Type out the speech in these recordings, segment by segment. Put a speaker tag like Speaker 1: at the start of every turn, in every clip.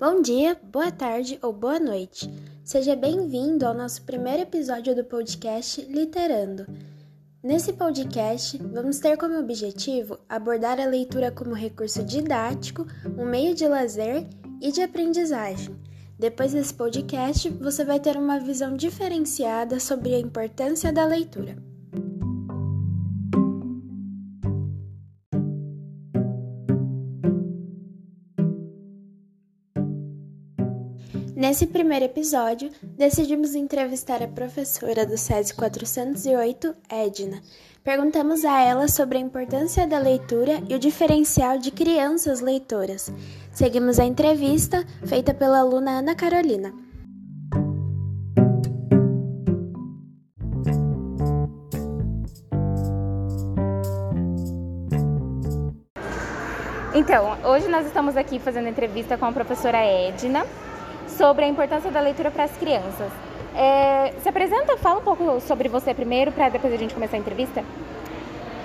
Speaker 1: Bom dia, boa tarde ou boa noite. Seja bem-vindo ao nosso primeiro episódio do podcast Literando. Nesse podcast, vamos ter como objetivo abordar a leitura como recurso didático, um meio de lazer e de aprendizagem. Depois desse podcast, você vai ter uma visão diferenciada sobre a importância da leitura. Nesse primeiro episódio, decidimos entrevistar a professora do SESI 408, Edna. Perguntamos a ela sobre a importância da leitura e o diferencial de crianças leitoras. Seguimos a entrevista feita pela aluna Ana Carolina.
Speaker 2: Então, hoje nós estamos aqui fazendo entrevista com a professora Edna sobre a importância da leitura para as crianças. É, se apresenta, fala um pouco sobre você primeiro, para depois a gente começar a entrevista.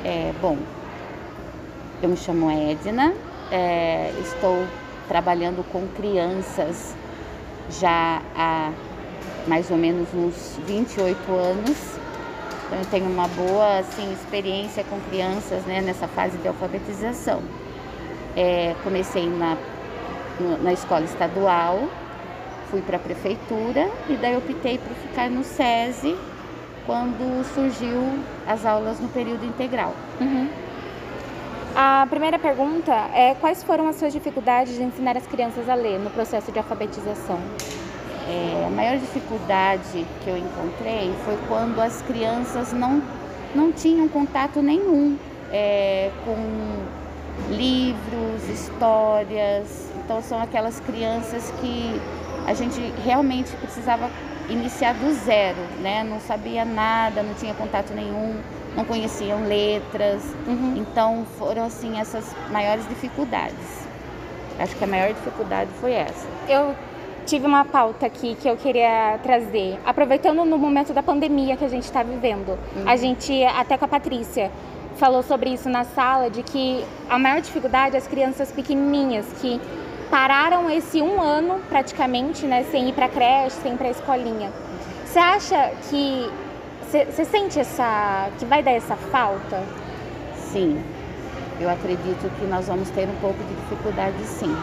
Speaker 3: É, bom, eu me chamo Edna, é, estou trabalhando com crianças já há mais ou menos uns 28 anos. Então eu tenho uma boa assim, experiência com crianças né, nessa fase de alfabetização. É, comecei na, na escola estadual, fui para a prefeitura e daí optei por ficar no SESI quando surgiu as aulas no período integral.
Speaker 2: Uhum. A primeira pergunta é quais foram as suas dificuldades de ensinar as crianças a ler no processo de alfabetização?
Speaker 3: É, a maior dificuldade que eu encontrei foi quando as crianças não, não tinham contato nenhum é, com livros, histórias. Então são aquelas crianças que a gente realmente precisava iniciar do zero, né? Não sabia nada, não tinha contato nenhum, não conheciam letras. Uhum. Então foram assim essas maiores dificuldades. Acho que a maior dificuldade foi essa.
Speaker 2: Eu tive uma pauta aqui que eu queria trazer, aproveitando no momento da pandemia que a gente está vivendo. Uhum. A gente até com a Patrícia falou sobre isso na sala de que a maior dificuldade é as crianças pequenininhas que pararam esse um ano praticamente, né, sem ir para creche, sem ir para escolinha. Você acha que você sente essa que vai dar essa falta?
Speaker 3: Sim, eu acredito que nós vamos ter um pouco de dificuldade, sim.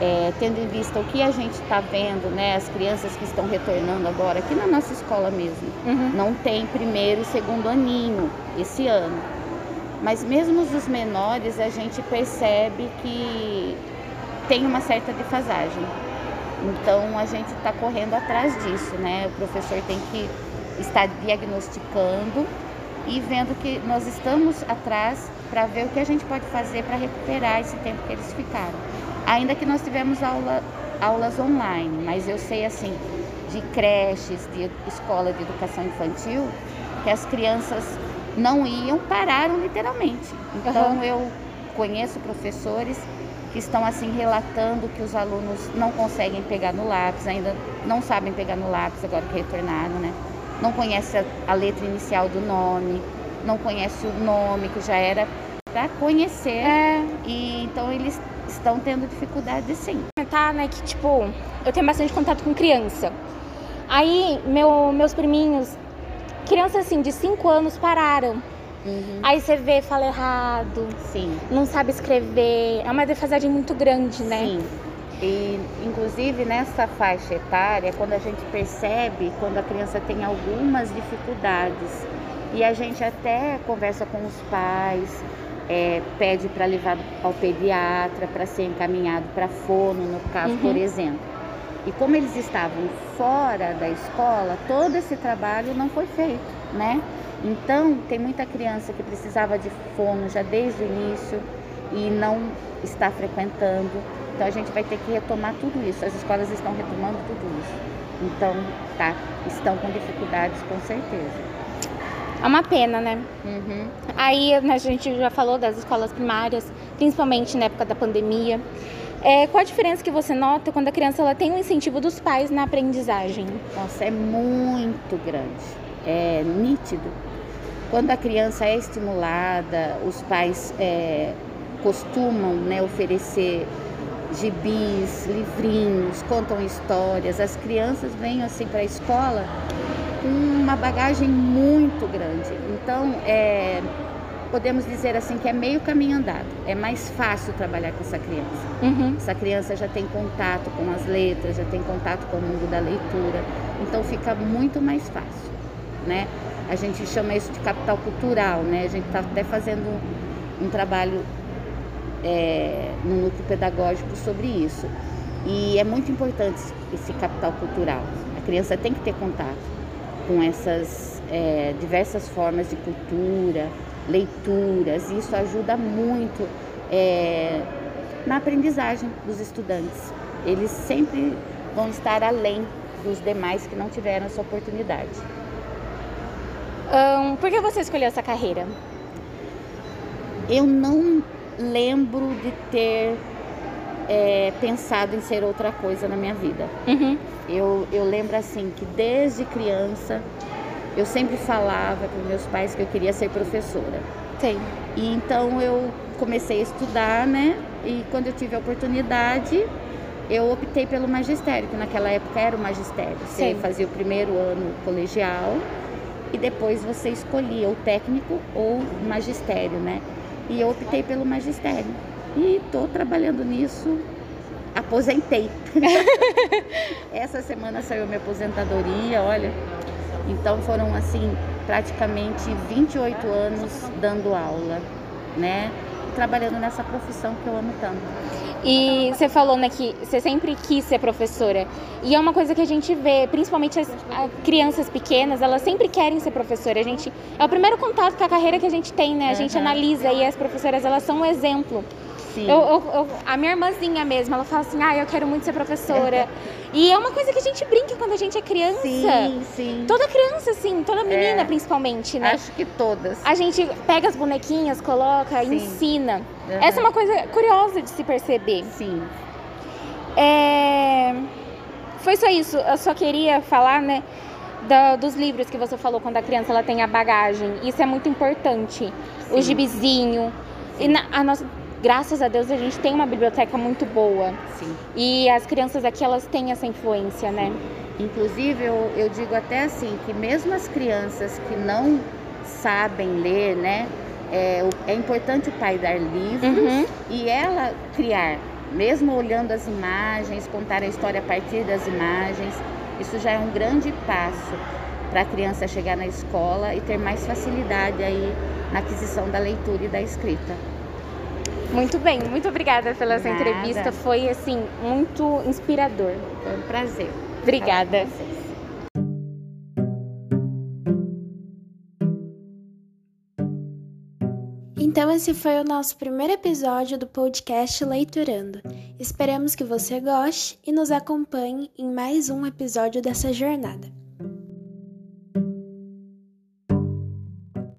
Speaker 3: É, tendo em vista o que a gente está vendo, né, as crianças que estão retornando agora aqui na nossa escola mesmo, uhum. não tem primeiro e segundo aninho esse ano. Mas mesmo os menores, a gente percebe que tem uma certa defasagem. Então a gente está correndo atrás disso, né? O professor tem que estar diagnosticando e vendo que nós estamos atrás para ver o que a gente pode fazer para recuperar esse tempo que eles ficaram. Ainda que nós tivemos aula, aulas online, mas eu sei assim de creches, de escola de educação infantil, que as crianças não iam, pararam literalmente. Então uhum. eu conheço professores que estão assim relatando que os alunos não conseguem pegar no lápis, ainda não sabem pegar no lápis agora que retornaram, né? Não conhece a, a letra inicial do nome, não conhece o nome que já era para conhecer. É. E então eles estão tendo dificuldade sim.
Speaker 2: Tá, né, que tipo, eu tenho bastante contato com criança. Aí meu, meus priminhos, crianças assim de 5 anos pararam Uhum. Aí você vê, fala errado.
Speaker 3: Sim.
Speaker 2: Não sabe escrever. É uma defasagem muito grande, né?
Speaker 3: Sim. E, inclusive, nessa faixa etária, quando a gente percebe quando a criança tem algumas dificuldades, e a gente até conversa com os pais, é, pede para levar ao pediatra, para ser encaminhado para fono, no caso, uhum. por exemplo. E como eles estavam fora da escola, todo esse trabalho não foi feito, né? Então, tem muita criança que precisava de fono já desde o início e não está frequentando. Então, a gente vai ter que retomar tudo isso. As escolas estão retomando tudo isso. Então, tá, estão com dificuldades com certeza.
Speaker 2: É uma pena, né? Uhum. Aí né, a gente já falou das escolas primárias, principalmente na época da pandemia. É, qual a diferença que você nota quando a criança ela tem um incentivo dos pais na aprendizagem?
Speaker 3: Nossa, é muito grande, é nítido quando a criança é estimulada, os pais é, costumam né, oferecer gibis, livrinhos, contam histórias. As crianças vêm assim para a escola com uma bagagem muito grande. Então, é, podemos dizer assim que é meio caminho andado. É mais fácil trabalhar com essa criança.
Speaker 2: Uhum.
Speaker 3: Essa criança já tem contato com as letras, já tem contato com o mundo da leitura. Então fica muito mais fácil, né? A gente chama isso de capital cultural, né? A gente está até fazendo um, trabalho é, no núcleo pedagógico sobre isso. E é muito importante esse capital cultural. A criança tem que ter contato com essas é, diversas formas de cultura, leituras, e isso ajuda muito é, na aprendizagem dos estudantes. Eles sempre vão estar além dos demais que não tiveram essa oportunidade.
Speaker 2: Um, por que você escolheu essa carreira?
Speaker 3: Eu não lembro de ter é, pensado em ser outra coisa na minha vida.
Speaker 2: Uhum.
Speaker 3: Eu, eu lembro assim que desde criança eu sempre falava para meus pais que eu queria ser professora.
Speaker 2: Tem.
Speaker 3: E então eu comecei a estudar, né? E quando eu tive a oportunidade, eu optei pelo magistério, que naquela época era o magistério. Você
Speaker 2: Sim.
Speaker 3: fazia o primeiro ano colegial e depois você escolhia o técnico ou magistério, né? E eu optei pelo magistério. E estou trabalhando nisso, aposentei. Essa semana saiu minha aposentadoria, olha. Então foram assim, praticamente 28 anos dando aula, né? Trabalhando nessa profissão que eu amo tanto.
Speaker 2: E você falou, né, que você sempre quis ser professora. E é uma coisa que a gente vê, principalmente as, as crianças pequenas, elas sempre querem ser professora. A gente é o primeiro contato com a carreira que a gente tem, né? A gente
Speaker 3: Aham.
Speaker 2: analisa e as professoras, elas são um exemplo.
Speaker 3: Sim.
Speaker 2: Eu, eu- eu- a minha irmãzinha mesmo, ela fala assim, ah, eu quero muito ser professora. e é uma coisa que a gente brinca quando a gente é criança.
Speaker 3: Sim, sim.
Speaker 2: Toda criança, assim, toda menina
Speaker 3: É.
Speaker 2: principalmente, né?
Speaker 3: Acho que todas.
Speaker 2: A gente pega as bonequinhas, coloca,
Speaker 3: Sim.
Speaker 2: ensina.
Speaker 3: Aham.
Speaker 2: Essa é uma coisa curiosa de se perceber.
Speaker 3: Sim.
Speaker 2: É... Foi só isso. Eu só queria falar, né, da- dos livros que você falou quando a criança ela tem a bagagem. Isso é muito importante. O
Speaker 3: Sim.
Speaker 2: gibizinho. E na- a nossa, graças a Deus a gente tem uma biblioteca muito boa.
Speaker 3: Sim.
Speaker 2: E as crianças aqui elas têm essa influência, né?
Speaker 3: Inclusive, eu, eu digo até assim, que mesmo as crianças que não sabem ler, né? É, é importante o pai dar livros
Speaker 2: Uhum.
Speaker 3: e ela criar, mesmo olhando as imagens, contar a história a partir das imagens. Isso já é um grande passo para a criança chegar na escola e ter mais facilidade aí na aquisição da leitura e da escrita.
Speaker 2: Muito bem, muito obrigada pela sua
Speaker 3: Nada.
Speaker 2: entrevista. Foi assim muito inspirador.
Speaker 3: Foi um prazer.
Speaker 2: Obrigada.
Speaker 1: Então, esse foi o nosso primeiro episódio do podcast Leiturando. Esperamos que você goste e nos acompanhe em mais um episódio dessa jornada.